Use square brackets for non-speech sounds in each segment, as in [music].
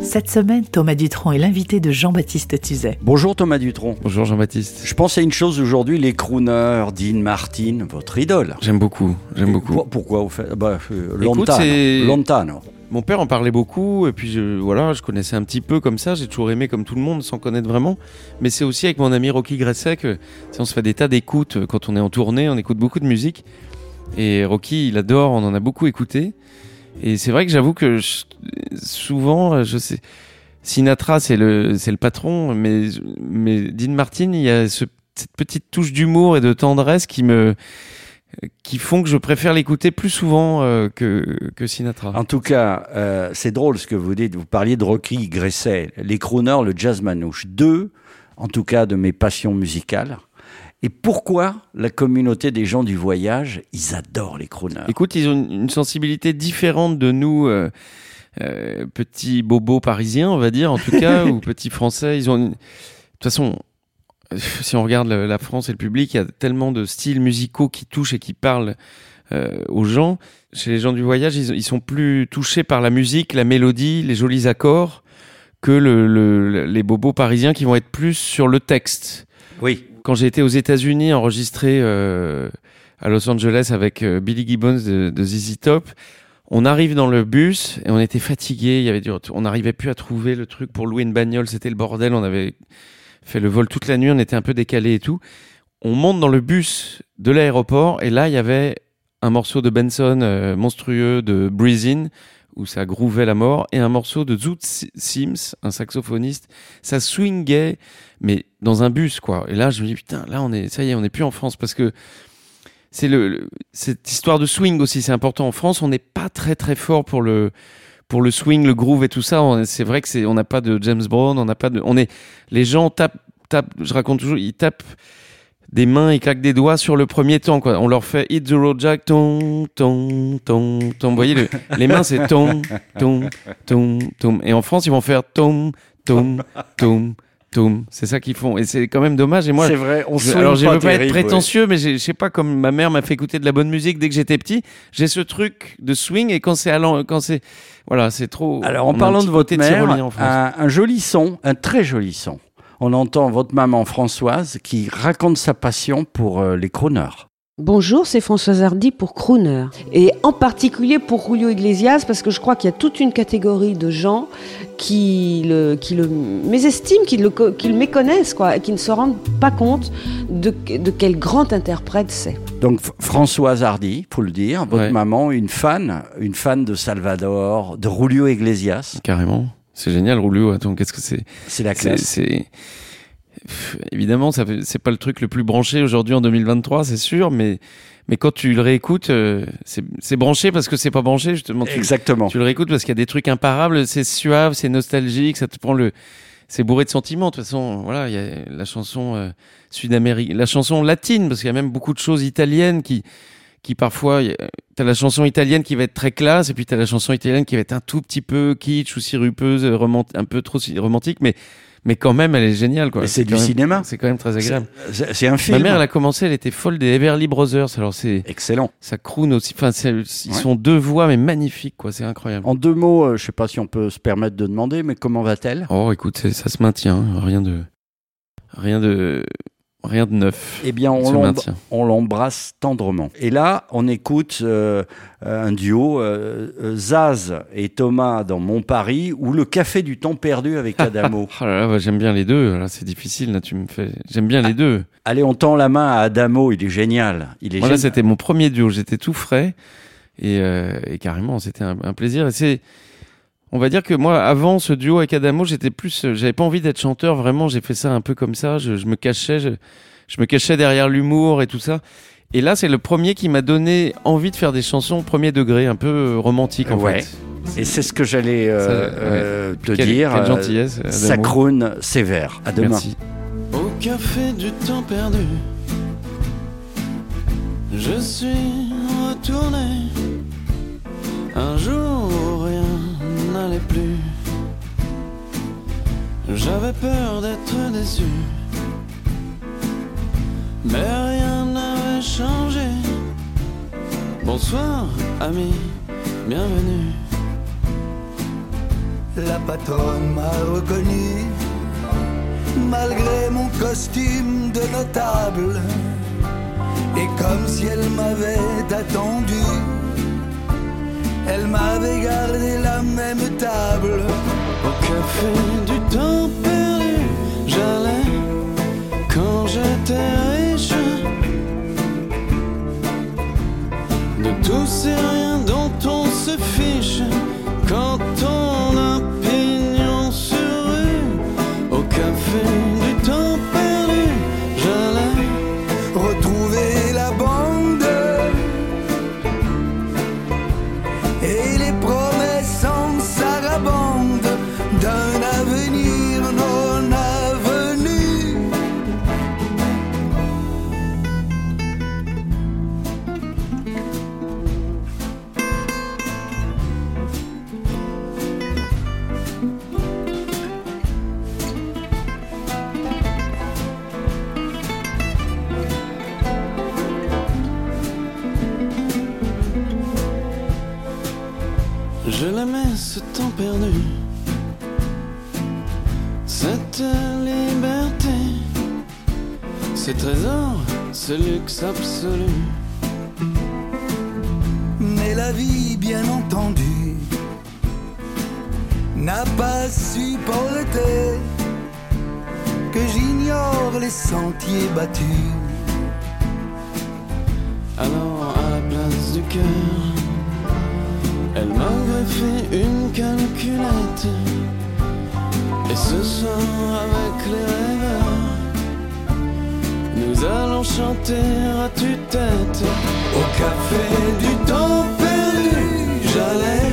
Cette semaine, Thomas Dutronc est l'invité de Jean-Baptiste Tuzet. Bonjour Thomas Dutronc. Bonjour Jean-Baptiste. Je pense à une chose aujourd'hui, les crooners, Dean Martin, votre idole. J'aime beaucoup, j'aime beaucoup. Pour- pourquoi vous faites bah, euh, Écoute, Lontano. Lontano. Mon père en parlait beaucoup et puis je, voilà, je connaissais un petit peu comme ça. J'ai toujours aimé comme tout le monde sans connaître vraiment. Mais c'est aussi avec mon ami Rocky Gresset que sais, on se fait des tas d'écoutes euh, quand on est en tournée. On écoute beaucoup de musique et Rocky, il adore. On en a beaucoup écouté. Et c'est vrai que j'avoue que je- souvent, euh, je sais, Sinatra c'est le c'est le patron, mais mais Dean Martin, il y a ce- cette petite touche d'humour et de tendresse qui me qui font que je préfère l'écouter plus souvent euh, que, que Sinatra. En tout cas, euh, c'est drôle ce que vous dites. Vous parliez de Rocky Gresset, les crooners, le jazz manouche. Deux, en tout cas, de mes passions musicales. Et pourquoi la communauté des gens du voyage, ils adorent les crooners Écoute, ils ont une, sensibilité différente de nous, euh, euh, petits bobos parisiens, on va dire, en tout cas, [laughs] ou petits français. Ils ont une... De toute façon, euh, si on regarde la France et le public, il y a tellement de styles musicaux qui touchent et qui parlent euh, aux gens. Chez les gens du voyage, ils, ils sont plus touchés par la musique, la mélodie, les jolis accords, que le, le- les bobos parisiens qui vont être plus sur le texte. Oui. quand j'ai été aux États-Unis enregistré euh, à Los Angeles avec euh, Billy Gibbons de, de ZZ Top, on arrive dans le bus et on était fatigué. Il y avait du, on n'arrivait plus à trouver le truc pour louer une bagnole. C'était le bordel. On avait fait le vol toute la nuit. On était un peu décalé et tout. On monte dans le bus de l'aéroport et là il y avait un morceau de Benson euh, monstrueux de Breezin où ça grouvait la mort et un morceau de Zoot Sims, un saxophoniste. Ça swingait mais dans un bus quoi. Et là je me dis putain, là on est ça y est, on n'est plus en France parce que c'est le, cette histoire de swing aussi, c'est important en France, on n'est pas très très fort pour le pour le swing, le groove et tout ça, c'est vrai que c'est on n'a pas de James Brown, on n'a pas de on est les gens tapent tapent, je raconte toujours, ils tapent des mains, ils claquent des doigts sur le premier temps quoi. On leur fait hit the road jack ton ton ton ton. Vous voyez le- les mains c'est tom tom tom tom et en France ils vont faire tom tom tom tom. C'est ça qu'ils font et c'est quand même dommage et moi c'est vrai, on je- alors je pas veux pas être prétentieux, mais je sais pas comme ma mère m'a fait écouter de la bonne musique dès que j'étais petit. J'ai ce truc de swing et quand c'est allant, quand c'est voilà, c'est trop. Alors, en parlant de votre mère, en un, un joli son, un très joli son. On entend votre maman Françoise qui raconte sa passion pour euh, les crooners. Bonjour, c'est Françoise Hardy pour Crooner. Et en particulier pour Julio Iglesias, parce que je crois qu'il y a toute une catégorie de gens qui le, qui le mésestiment, qui le, qui le méconnaissent, quoi, et qui ne se rendent pas compte de, de quel grand interprète c'est. Donc Françoise Hardy, faut le dire, votre Ouais. maman, une fan, une fan de Salvador, de Julio Iglesias. Carrément, c'est génial, Roulio. Attends, qu'est-ce que c'est C'est la classe. c'est- évidemment, ça fait- c'est pas le truc le plus branché aujourd'hui en 2023, c'est sûr, mais mais quand tu le réécoutes, euh, c'est branché parce que c'est pas branché justement. Tu, Exactement. Tu le réécoutes parce qu'il y a des trucs imparables, c'est suave, c'est nostalgique, ça te prend le. C'est bourré de sentiments. De toute façon, voilà, il y a la chanson euh, sud-américaine, la chanson latine, parce qu'il y a même beaucoup de choses italiennes qui, qui parfois, y a- t'as la chanson italienne qui va être très classe, et puis t'as la chanson italienne qui va être un tout petit peu kitsch ou sirupeuse, un peu trop romantique, mais, mais quand même, elle est géniale, quoi. C'est du même- cinéma. C'est quand même très agréable. C'est un film. Ma mère, elle a commencé, elle était folle des Everly Brothers. Alors c'est, Excellent. ça croune aussi. Enfin, ils Ouais. sont deux voix, mais magnifiques, quoi. C'est incroyable. En deux mots, euh, je sais pas si on peut se permettre de demander, mais comment va-t-elle? Oh, écoute, ça se maintient. hein. Rien de, rien de, rien de neuf. Eh bien, on l'embrasse tendrement. Et là, on écoute euh, un duo, euh, euh, Zaz et Thomas dans Mon Paris, ou Le Café du Temps Perdu avec [laughs] Adamo. Oh là là, j'aime bien les deux. C'est difficile. Là, tu me fais. J'aime bien les deux. Allez, on tend la main à Adamo, il est génial. Il est Voilà, c'était mon premier duo. J'étais tout frais et, euh, et carrément, c'était un, un plaisir. Et c'est, on va dire que moi, avant ce duo avec Adamo, j'étais plus, euh, j'avais pas envie d'être chanteur. Vraiment, j'ai fait ça un peu comme ça. Je, je me cachais, je, je me cachais derrière l'humour et tout ça. Et là, c'est le premier qui m'a donné envie de faire des chansons premier degré, un peu euh, romantique en Ouais. fait. Et c'est ce que j'allais euh, ouais. euh, te Quelle- dire. quelle gentillesse, Adamo. Ça croune sévère. À demain. Merci. Au café du temps perdu, je suis retourner. Un jour plus. J'avais peur d'être déçu. Mais rien n'avait changé. Bonsoir, ami, bienvenue. La patronne m'a reconnu, malgré mon costume de notable. Et comme si elle m'avait attendu, elle m'avait gardé café du temps perdu, j'allais quand j'étais riche. De tous ces rien cette liberté, ces trésors, ce luxe absolu. Mais la vie, bien entendu, n'a pas supporté que j'ignore les sentiers battus. Alors à la place du cœur, elle m'a greffé une calculette. Et ce soir avec les rêveurs, nous allons chanter à tue-tête. Au café du temps perdu,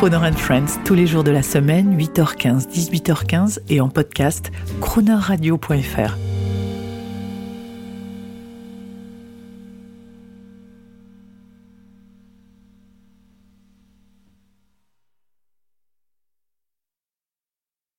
Croner Friends, tous les jours de la semaine, 8h15, 18h15 et en podcast, cronerradio.fr.